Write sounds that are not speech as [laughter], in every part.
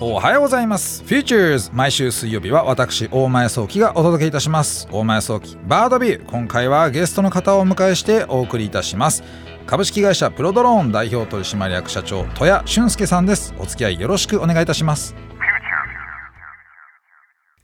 おはようございます。Futures 毎週水曜日は私大前創希がお届けいたします。大前創希バードビュー。今回はゲストの方をお迎えしてお送りいたします。株式会社プロドローン代表取締役社長戸谷俊介さんです。お付き合いよろしくお願いいたします。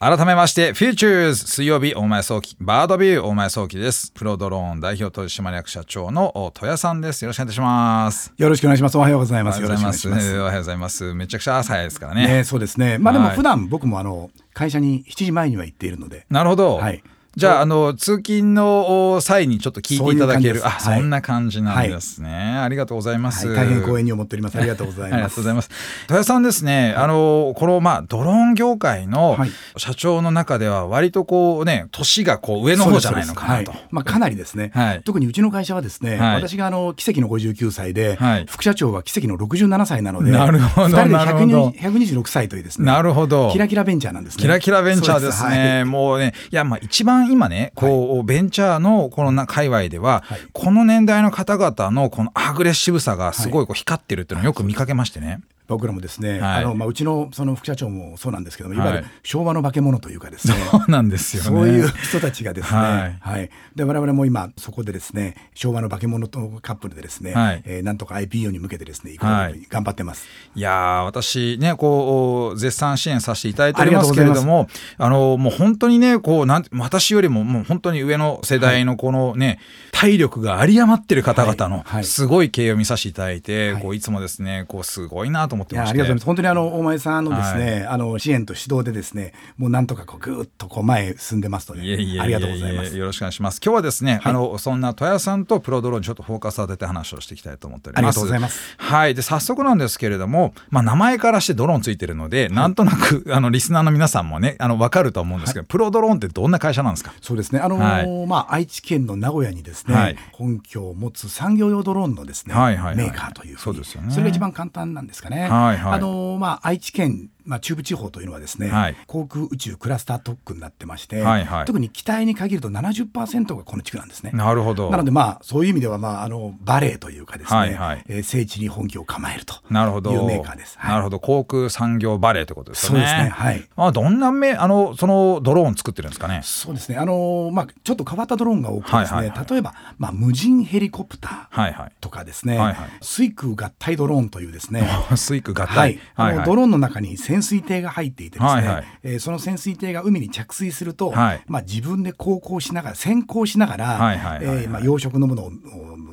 改めまして、 Futures 水曜日大前創希、バードビュー大前創希です。プロドローン代表取締役社長の戸谷さんです。よろしくお願いします。よろしくお願いします。おはようございます。おはようございます。おはようございます。めちゃくちゃ朝早いですからね。ねそうですね。まあでも普段僕もあの、会社に7時前には行っているので。なるほど。はい。じゃあ、あの、通勤の際にちょっと聞いていただける。あ、そんな感じなんですね。ありがとうございます、大変光栄に思っております。ありがとうございます。ありがとうございます。豊さんですね、あの、この、まあ、ドローン業界の社長の中では、割とこうね、年がこう上の方じゃないのかなと。まあ、かなりですね。特にうちの会社はですね、私があの、奇跡の59歳で、副社長は奇跡の67歳なので、なるほど。2人で126歳というですね。なるほど。キラキラベンチャーなんですね。キラキラベンチャーですね。もうね、いや、まあ、一番今ね、こう、ベンチャーのこの界隈では、はい、この年代の方々のこのアグレッシブさがすごいこう光ってるっていうのをよく見かけましてね。僕らもですね、はい、あのまあ、うちのその副社長もそうなんですけども、い。わゆる昭和の化け物というかですね、そうなんですよ、ね、そういう人たちがですね、はい、はい、で我々も今そこでですね、昭和の化け物とカップルでですね、はい、えー、なんとか IPO に向けてですね、はい、頑張ってます。いや私ね、こう絶賛支援させていただいておりますけれども、あのもう本当にね、こうなん私よりももう本当に上の世代のこのね、体力が有り余ってる方々のすごい経営を見させていただいて、こういつもですね、こうすごいなと思ってまして。当にあの大前さんのですね、はい、あの支援と指導でですねもうなんとかこうぐっとこう前進んでますのでありがとうございます。よろしくお願いします。今日はですね、はい、あのそんな戸谷さんとプロドローンにちょっとフォーカス当てて話をしていきたいと思っております。ありがとうございます。はい。で早速なんですけれどもまあ名前からしてドローンついてるので、はい、なんとなく [laughs] あのリスナーの皆さんもねあの分かると思うんですけど、プロドローンってどんな会社なんですか？そうですね。あのー、まあ愛知県の名古屋にですね、本拠を持つ産業用ドローンのですね、はいはいはい、メーカーというそうですよね。それが一番簡単なんですかね、はいはい、あのー、まあ愛知県まあ、中部地方というのはですね、はい、航空宇宙クラスター特区になってまして、はいはい、特に機体に限ると70%がこの地区なんですね。なるほど。なので、まあ、そういう意味では、まあ、あのバレーというかですね、はいはい、えー、聖地に本拠を構えるというメーカーです。なるほど。航空産業バレーということですね。そうですね。はい、あどんなめあのそのドローン作ってるんですかね。そうですね。あの、まあ、ちょっと変わったドローンが多くてですね、はいはいはい、例えば、まあ、無人ヘリコプターとかですね、はいはい、水空合体ドローンというですね [laughs] 水空合体、はい。ドローンの中に潜水艇が入っていてですね、はえー、その潜水艇が海に着水すると、はい、まあ、自分で航行しながら先行しながら養殖のものを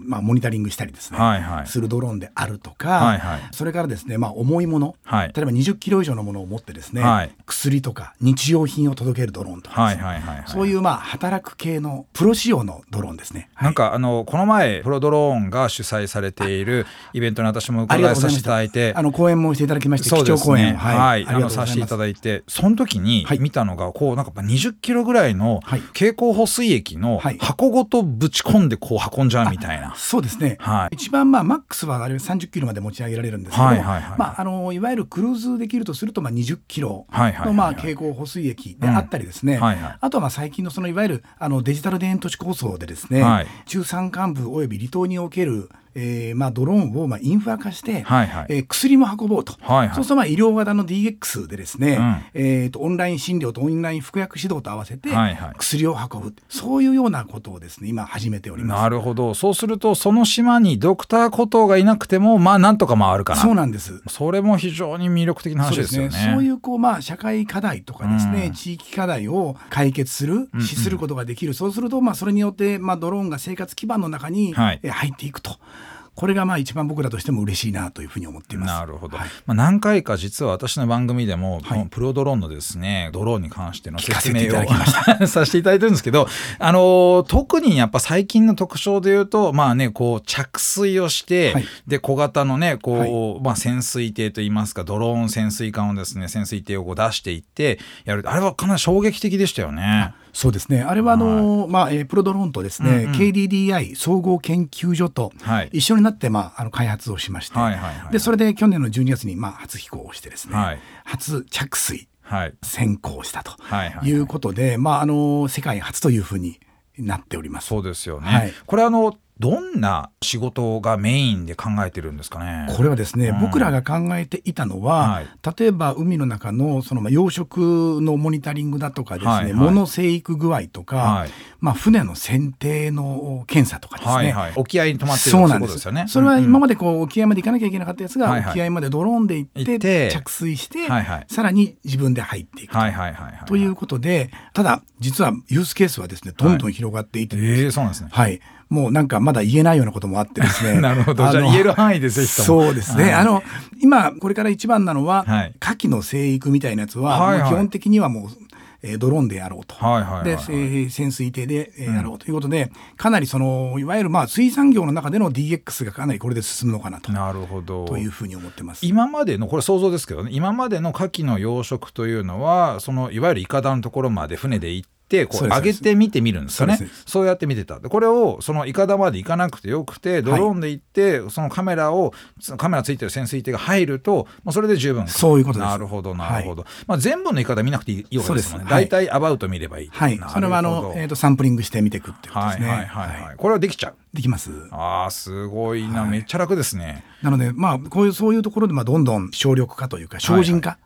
まあ、モニタリングしたりですね、するドローンであるとか、それからですね、まあ、重いもの、はい、例えば20キロ以上のものを持ってですね、はい、薬とか日用品を届けるドローンとか、そういうまあ働く系のプロ仕様のドローンですね。なんかあのこの前プロドローンが主催されているイベントに私も伺いさせていただいてあの講演もしていただきまして、ね、貴重講演、はい、はい、あのさせていただいてその時に見たのがこうなんか20キロぐらいの蛍光補水液の箱ごとぶち込んでこう運んじゃうみたいな。そうですね、はい。はい、一番まあマックスはあれ30キロまで持ち上げられるんですけど、はいはいはい、まあ、あのいわゆるクルーズできるとするとまあ20キロのまあ蛍光補水液であったりですね、うんはいはい、あとはまあ最近のそのいわゆるあのデジタル田園都市構想でですね、はい、中山間部および離島におけるえーまあ、ドローンをまあインフラ化して、はいはい、えー、薬も運ぼうと、はいはい、そうするとまあ医療型の DX でですね、うん、えーと、オンライン診療とオンライン服薬指導と合わせて薬を運ぶ、はいはい、そういうようなことをですね今始めております。なるほど。そうするとその島にドクターコトーがいなくてもまあなんとか回るかな。そうなんです。それも非常に魅力的な話ですよね。そう、ね,、いうこう、まあ、社会課題とかですね、うん、地域課題を解決する視することができる、うんうん、そうするとまあそれによって、まあ、ドローンが生活基盤の中に入っていくと。これがまあ一番僕らとしても嬉しいなというふうに思っています。なるほど。はい、まあ何回か実は私の番組でも、はい、プロドローンのですねドローンに関しての説明を [laughs] させていただいてるんですけど、あの特にやっぱ最近の特徴で言うとまあねこう着水をして、はい、で小型のねこう、まあ潜水艇といいますかドローン潜水艦をですね潜水艇をこう出していってやるあれはかなり衝撃的でしたよね。そうですね。あれはあの、はい、まあえー、プロドローンとですね、うんうん、KDDI 総合研究所と一緒になって、まあ、あの開発をしまして、はいはいはい、でそれで去年の12月に、まあ、初飛行をしてですね、はい、初着水、はい、先行したということで、まあ、あの世界初というふうになっております。そうですよね、はい、これあのどんな仕事がメインで考えてるんですかね？これはですね、うん、僕らが考えていたのは、はい、例えば海の中のそのまあ養殖のモニタリングだとかですね、はいはい、物生育具合とか、はい、まあ、船の船底の検査とかですね、はいはい、沖合に止まってるそうなんです。よね。それは今までこう沖合まで行かなきゃいけなかったやつが、沖合までドローンで行って着水して、はいはい、さらに自分で入っていくと,、はいはいはいはい、ということでただ実はユースケースはですねどんどん広がっていって、はい、えー、そうなんですね。はいもうなんかまだ言えないようなこともあってですね。[laughs] なるほど。じゃあ言える範囲でぜひそうですね。はい、あの、今これから一番なのは、はい、牡蠣の生育みたいなやつは、はいはい、基本的にはもう、えー、ドローンでやろうと、はいはいはいはい、で、えー、潜水艇で、えー、やろうと。いうことで、うん、かなりそのいわゆるまあ水産業の中での DX がかなりこれで進むのかなと。なるほど。というふうに思ってます。今までのこれ想像ですけどね。今までの牡蠣の養殖というのはそのいわゆるいかだのところまで船で行ってってこう上げてみてみるんですよね。そうやって見てた。これをそのいかだまで行かなくてよくてドローンで行って、はい、そのカメラをカメラついてる潜水艇が入るともうそれで十分。そういうことです。なるほどなるほど、はい、まあ、全部のいかだ見なくていいわけですもんね。大体、アバウト見ればいい。はい。それはあの、えーと、サンプリングしてみていくってことですね。はいはいはい、はい、これはできちゃう。できます。ああすごいな、めっちゃ楽ですね。なのでまあこういうそういうところでまあどんどん省力化というか精進化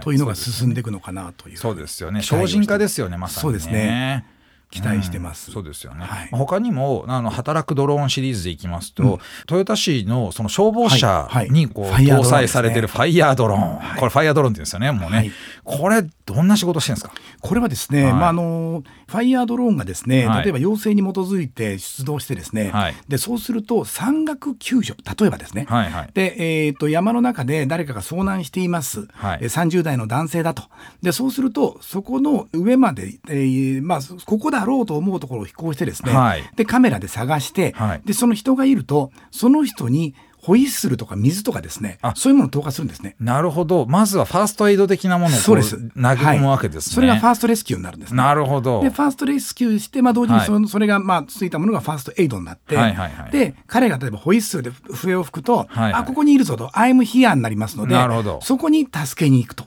というのが進んでいくのかなという、そうですよね。精進化ですよねまさに、ね、そうですね期待してます、うん、そうですよね、はい、他にもあの働くドローンシリーズでいきますと、うん、豊田市のその消防車にこう、はいはい、搭載されてるファイヤードローン、これファイヤードローンって言うんですよねもうね、これどんな仕事してるんですか？これはですね、まああのファイヤードローンがですね、例えば要請に基づいて出動してですね、でそうすると山岳救助例えばですね、はいはい、でえーと、山の中で誰かが遭難しています、はい、30代の男性だと。でそうするとそこの上まで、えーまあ、ここだろうと思うところを飛行してですね、はい、でカメラで探して、はい、でその人がいるとその人にホイッスルとか水とかですねそういうものを投下するんですね。なるほど。まずはファーストエイド的なものを投げ込むわけですね、それがファーストレスキューになるんです、ね、なるほど。でファーストレスキューして、まあ、同時にそ,、のそれがまあついたものがファーストエイドになって、はいはいはい、で彼が例えばホイッスルで笛を吹くと、はいはい、あここにいるぞと「I'm here」になりますのでなるほど。そこに助けに行くと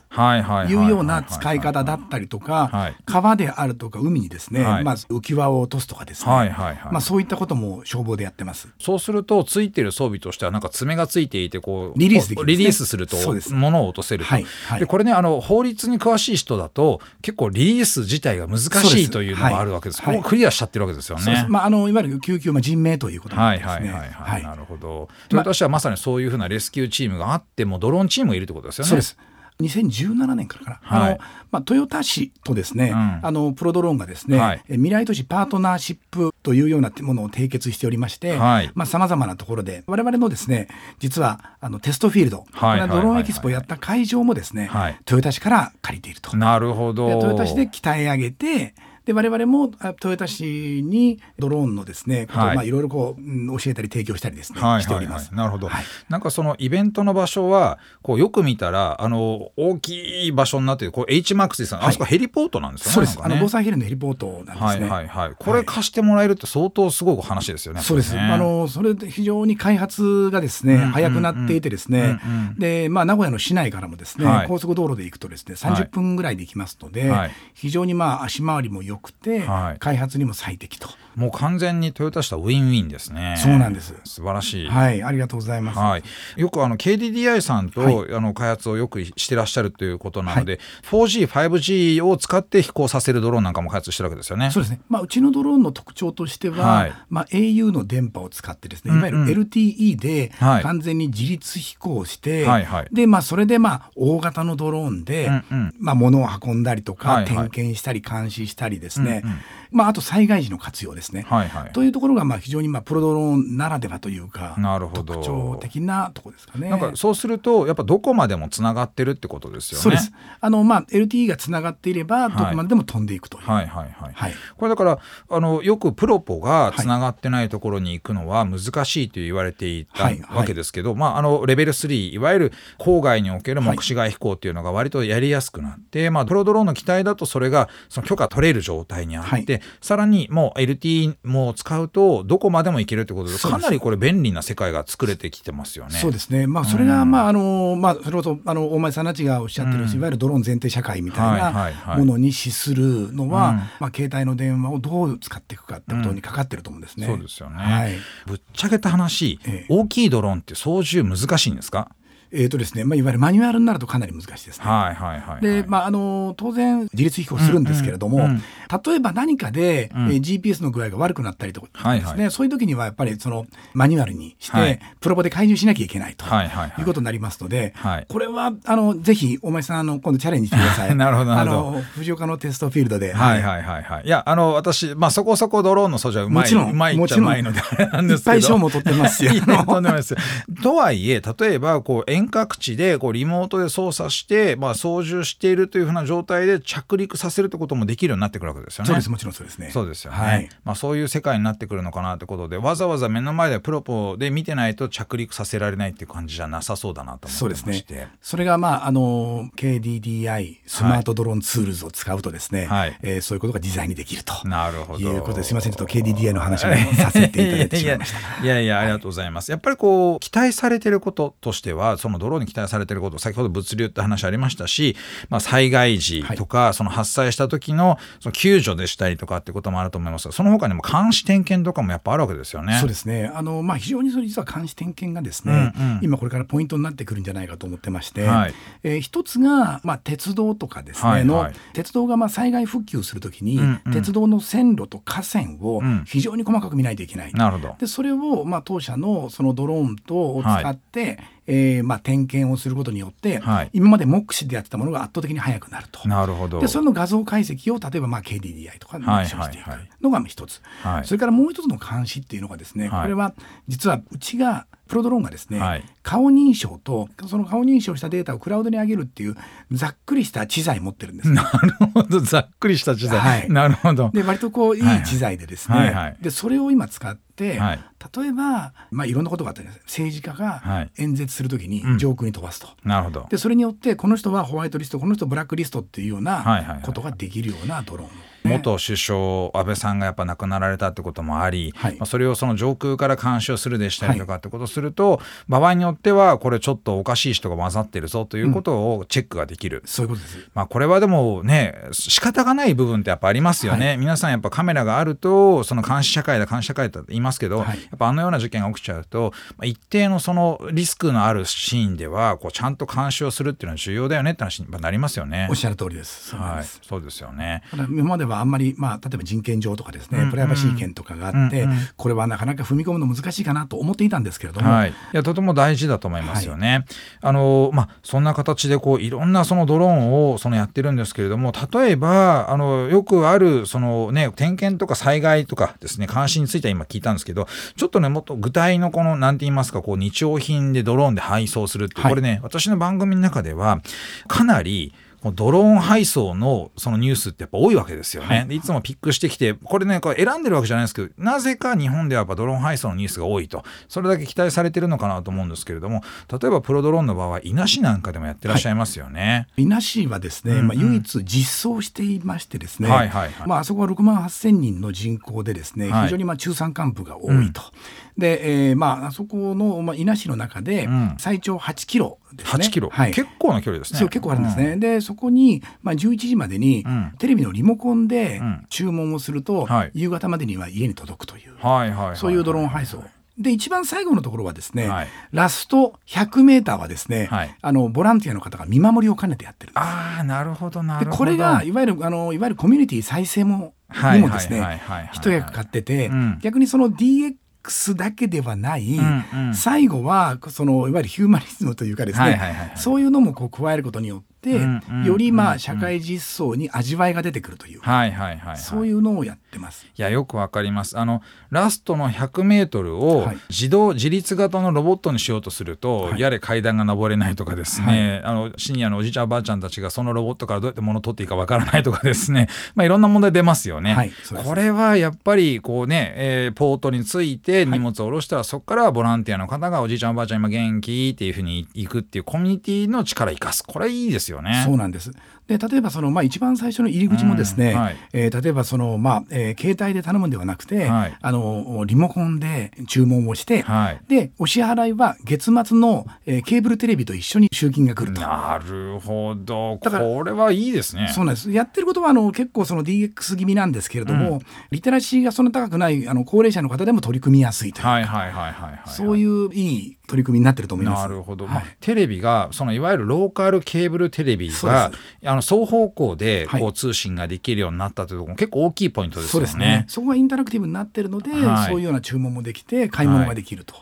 いうような使い方だったりとか、はい、川であるとか海にですね、はい、まず浮き輪を落とすとかですね、はいはいはい。まあ、そういったことも消防でやってます。そうするとついてる装備としてはなんか爪がついていいてこうリリースできる、ね、リリースすると物を落とせると、はいはい、でこれねあの法律に詳しい人だと結構リリース自体が難しいというのがあるわけです。ここクリアしちゃってるわけですよね。まああのいわゆる救急まあ人命ということなんですね。はいはいはいはい。なるほど。トヨタ市はまさにそういうふうなレスキューチームがあってもドローンチームがいるってことですよね。そうです。2017年からかな、はい、あのまあ、トヨタ市とですね、うん、あのプロドローンがですね、はい、未来都市パートナーシップというようなものを締結しておりましてさまざ、まなところで我々のですね実はあのテストフィールド、はい、ドローンエキスポをやった会場もですね、はい、トヨタ市から借りていると。なるほど。トヨタ市で鍛え上げてで我々もトヨタ市にドローンのですね、はいまあ、いろいろこう、うん、教えたり提供したりですね、はい、しております。なるほど、はい、なんかそのイベントの場所はこうよく見たらあの大きい場所になってこう H マックスさん、はい、あそこヘリポートなんですよね。そうです。ね、あの防災ヘリのヘリポートなんですね。はいはいはい。これ貸してもらえるって相当すごい話ですよね。そうです。あのそれで非常に開発がですね、うんうん、早くなっていてですね、うんうん、でまあ名古屋の市内からもですね、はい、高速道路で行くとですね30分ぐらいで行きますので、はい、非常にまあ足回りも良くて、はい、開発にも最適と。もう完全にトヨタ市とウィンウィンですね。そうなんです。素晴らしい。はい、ありがとうございます。はい、よくあの KDDI さんと、はい、あの開発をよくしてらっしゃるということなので、はい、4G、5G を使って飛行させるドローンなんかも開発してるわけですよね。そうですね。まあうちのドローンの特徴としては、はい、まあ au の電波を使ってですね、いわゆる LTE で完全に自立飛行して、はいはい、でまあそれでまあ大型のドローンで、うんうん、まあ物を運んだりとか、はいはい、点検したり監視したりですね、うんうん、まああと災害時の活用ですね。はいはい、というところがまあ非常にまあプロドローンならではというかなるほど特徴的なところですかね。なんかそうするとやっぱどこまでもつながってるってことですよね。そうです。あのまあ LTE がつながっていればどこまででも飛んでいくという。はい、はい、はいはい。これだからあのよくプロポがつながってないところに行くのは難しいと言われていたわけですけど、まああのレベル3いわゆる郊外における目視外飛行っていうのが割とやりやすくなって、まあプロドローンの機体だとそれがその許可取れる状態にあって、でさらにもう LTE も使うとどこまでもいけるってことでかなりこれ便利な世界が作れてきてますよね。そうですね、まあ、それが、まああのまあ、それこそあの大前さんたちがおっしゃってる、うん、いわゆるドローン前提社会みたいなものに資するのは、まあ、携帯の電話をどう使っていくかってことにかかってると思うんですね。そうですよね、はい、ぶっちゃけた話、ええ、大きいドローンって操縦難しいんですか？えーとですねまあ、いわゆるマニュアルになるとかなり難しいですね。はいはいはい、はい、で、まあ、あの当然自律飛行するんですけれども、うんうんうん、例えば何かで、うん、えー、GPS の具合が悪くなったりとかですね、はいはい、そういう時にはやっぱりそのマニュアルにして、はい、プロボで介入しなきゃいけないということになりますので、はいはい、これはあのぜひお前さんあの今度チャレンジしてください。[laughs] なるほどあの藤岡のテストフィールドで。はいはいはいはい。いやあの私まあそこそこドローンの操縦はうまいもちろんうまいっちゃうまいのでなんですけど。いっぱい賞も取ってますよ。[laughs] とんでもないです。とはいえ例えばこう遠隔地でこうリモートで操作して、まあ、操縦しているというふうな状態で着陸させるってこともできるようになってくるわけですよね。そうですもちろんそうですね。そうですよね。はい、まあ、そういう世界になってくるのかなってことでわざわざ目の前でプロポで見てないと着陸させられないっていう感じじゃなさそうだなと思ってましてそうですね。それが、まあ、あの KDDI スマートドローンツールズを使うとですね、はい、えー、そういうことが自在にできるとなるほどいうことですいませんちょっと KDDI の話をさせていただいてしまいました。いやいやありがとうございます。やっぱりこう期待されてることとしてはそのドローンに期待されてること先ほど物流って話ありましたし、まあ、災害時とか、はい、その発災した時のその救助でしたりとかってこともあると思います。がその他にも監視点検とかもやっぱあるわけですよね。そうですね。あの、まあ、非常にそれ実は監視点検がですね、うんうん、今これからポイントになってくるんじゃないかと思ってまして、はい、えー、一つが、まあ、鉄道とかですね、はいはい、の鉄道がまあ災害復旧するときに、うんうん、鉄道の線路と河川を非常に細かく見ないといけない。うん、なるほど。でそれを、まあ、当社のそのドローンとを使って、はいえーまあ、点検をすることによって、はい、今まで目視でやってたものが圧倒的に速くなると。なるほど。でその画像解析を例えばまあ KDDI とかにしていくのが一つ、はいはい。はい、それからもう一つの監視っていうのがですね、はい、これは実はうちがプロドローンがですね、はい、顔認証とその顔認証したデータをクラウドに上げるっていうざっくりした知財持ってるんです、ね、[laughs] なるほど。ざっくりした知財、はい、なるほど。で割とこういい。知財でですね、はいはい、でそれを今使って、はい、例えば、まあ、いろんなことがあったんです政治家が演説するときに上空に飛ばすと、うん、なるほど。でそれによってこの人はホワイトリストこの人ブラックリストっていうようなことができるようなドローン。元首相安倍さんがやっぱ亡くなられたってこともあり、はい、まあ、それをその上空から監視をするでしたりとかってことをすると、はい、場合によってはこれちょっとおかしい人が混ざってるぞということをチェックができる、うん、そういうことです、まあ、これはでもね仕方がない部分ってやっぱありますよね、はい、皆さんやっぱカメラがあるとその監視社会だ監視社会だと言いますけど、やっぱあのような事件が起きちゃうと、まあ、一定のそのリスクのあるシーンではこうちゃんと監視をするっていうのは重要だよねって話になりますよね。おっしゃる通りです。はい、そうですよね。今まではあんまりまあ例えば人権上とかですね、プライバシー権とかがあって、これはなかなか踏み込むの難しいかなと思っていたんですけれども、はい、いやとても大事だと思いますよね。はい、あのまあ、そんな形でこういろんなそのドローンをそのやってるんですけれども例えばあのよくあるその、ね、点検とか災害とかですね監視については今聞いたんですけどちょっとねもっと具体のこの何て言いますかこう日用品でドローンで配送するって、はい、これね私の番組の中ではかなりドローン配送のそのニュースってやっぱ多いわけですよね。はい、いつもピックしてきて、これね、これ選んでるわけじゃないですけど、なぜか日本ではやっぱドローン配送のニュースが多いと、それだけ期待されてるのかなと思うんですけれども、例えばプロドローンの場合、伊那市なんかでもやってらっしゃいますよね。伊、那、市はですね、うんうん、まあ、唯一実装していましてですね、はいはいはい、まあ、あそこは6万8000人の人口でですね、非常にまあ中山間部が多いと。うんで、えー、まああそこの、まあ、伊那市の中で最長8キロですね、8キロ、はい、結構な距離ですね。そう結構あるんですね、うん、でそこに、まあ、11時までに、テレビのリモコンで注文をすると、はい、夕方までには家に届くという、はいはい、そういうドローン配送。で一番最後のところはですね、はい、ラスト100メーターはですね、はい、あのボランティアの方が見守りを兼ねてやってるんです。ああなるほどなるほど。これがいわゆるあのいわゆるコミュニティ再生もにもですね一役買ってて、うん、逆にその DX だけではない、うんうん、最後はそのいわゆるヒューマニズムというかですね、そういうのもこう加えることによって、うんうん、よりまあ社会実装に味わいが出てくるという、はいはいはい、はい、そういうのをやってます。いやよくわかります。あのラストの100メートルを自動、自立型のロボットにしようとすると、はい、やれ階段が登れないとかですね、はい、あのシニアのおじいちゃんおばあちゃんたちがそのロボットからどうやって物を取っていいかわからないとかですね、[laughs] まあいろんな問題出ますよね。はい、これはやっぱりこうね、えー、ポートについて荷物を下ろしたら、そこからボランティアの方がおじいちゃんおばあちゃん今元気っていうふうに行くっていうコミュニティの力を生かす。これいいですよね。そうなんです。で例えばその、まあ、一番最初の入り口もですね、うんはい、えー、例えばその、まあええー、携帯で頼むんではなくて、はい、あのリモコンで注文をして、はい、でお支払いは月末の、えー、ケーブルテレビと一緒に集金が来ると。なるほど。だからこれはいいですね。そうなんです。やってることはあの結構その DX 気味なんですけれども、うん、リテラシーがそんな高くないあの高齢者の方でも取り組みやすいというか、はいはいはいはい、そういういい取り組みになってると思います。なるほど、はい、まあ、テレビがそのいわゆるローカルケーブルテレビがあの双方向でこう通信ができるようになったというところも結構大きいポイントですよね。そうですねそこがインタラクティブになってるので、はい、そういうような注文もできて買い物ができると。い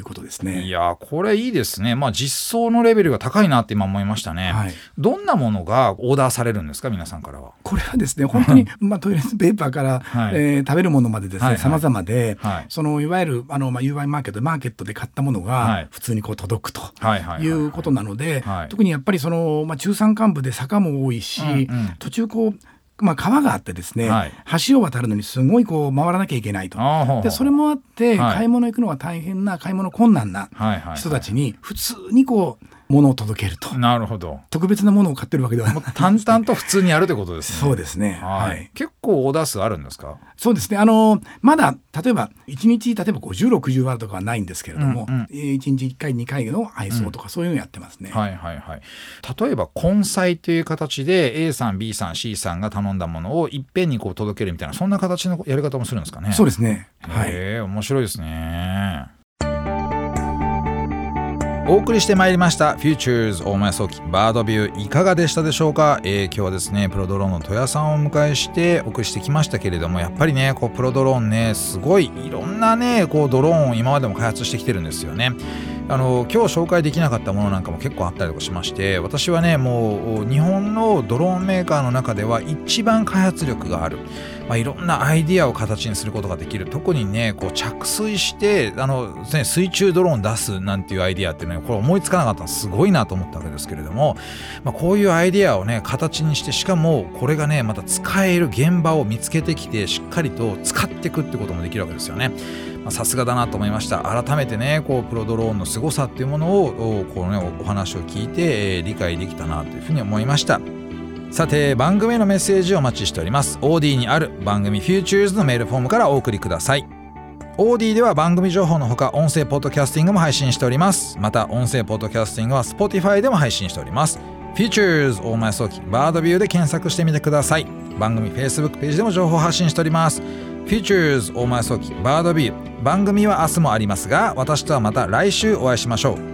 うことですね。いやこれいいですね。まあ実装のレベルが高いなって今思いましたね。はい、どんなものがオーダーされるんですか？皆さんからは。これはですね本当に [laughs] まあトイレットペーパーから、はい、えー、食べるものまでですね様々で、はい、そのいわゆるあのまあ UI マーケットマーケットで買ったものが普通にこう届くということなので、特にやっぱりそのまあ中山間部で坂も多いし、うんうん、途中こうまあ、川があってですね、はい、橋を渡るのにすごいこう回らなきゃいけないと。でそれもあって、買い物行くのが大変な買い物困難な人たちに普通にこうものを届けると。なるほど。特別なものを買ってるわけではなく淡々と普通にやるってことですね。そうですね、はい、結構オーダー数あるんですか？そうですね。あのまだ例えば1日例えば5060ワードとかはないんですけれども、うんうん、1日1回2回の配送とかそういうのやってますね、うん、はいはいはい。例えば根菜という形で A さん B さん C さんが頼んだものをいっぺんにこう届けるみたいなそんな形のやり方もするんですかね？そうですね。はい。面白いですねお送りしてまいりました Futures 大前早期バードビューいかがでしたでしょうか、えー、今日はですねプロドローンの戸谷さんをお迎えしてお送りしてきましたけれどもやっぱりねこうプロドローンねすごいいろんなねこうドローンを今までも開発してきてるんですよね。あの今日紹介できなかったものなんかも結構あったりとかしまして私はねもう日本のドローンメーカーの中では一番開発力があるまあ、いろんなアイディアを形にすることができる特にねこう着水してあの、ね、水中ドローン出すなんていうアイディアってねこれ思いつかなかったのすごいなと思ったわけですけれども、まあ、こういうアイディアをね形にしてしかもこれがねまた使える現場を見つけてきてしっかりと使っていくってこともできるわけですよね。さすがだなと思いました。改めてねこうプロドローンの凄さっていうものをこの、ね、お話を聞いて、えー、理解できたなというふうに思いました。さて番組へのメッセージをお待ちしております。OD にある番組 Futures のメールフォームからお送りください。OD では番組情報のほか音声ポッドキャスティングも配信しております。また音声ポッドキャスティングは Spotify でも配信しております。Futures 大前早期バードビューで検索してみてください。番組 Facebook ページでも情報発信しております。Futures 大前早期バードビュー番組は明日もありますが私とはまた来週お会いしましょう。